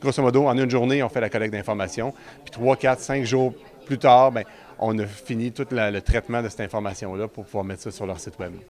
Grosso modo, en une journée, on fait la collecte d'informations. Puis trois, quatre, cinq jours plus tard, bien, on a fini tout le traitement de cette information-là pour pouvoir mettre ça sur leur site Web.